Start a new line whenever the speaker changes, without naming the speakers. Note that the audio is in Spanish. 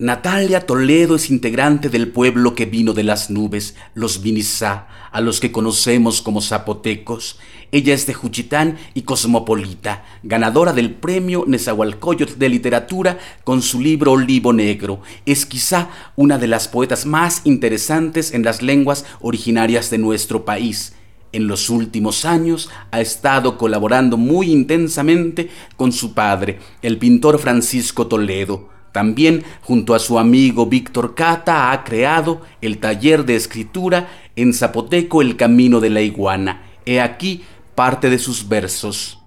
Natalia Toledo es integrante del pueblo que vino de las nubes, los Vinizá, a los que conocemos como zapotecos. Ella es de Juchitán y cosmopolita, ganadora del premio Nezahualcóyotl de literatura con su libro Olivo Negro. Es quizá una de las poetas más interesantes en las lenguas originarias de nuestro país. En los últimos años ha estado colaborando muy intensamente con su padre, el pintor Francisco Toledo también, junto a su amigo Víctor Cata, ha creado el taller de escritura en Zapoteco El Camino de la Iguana. He aquí parte de sus versos.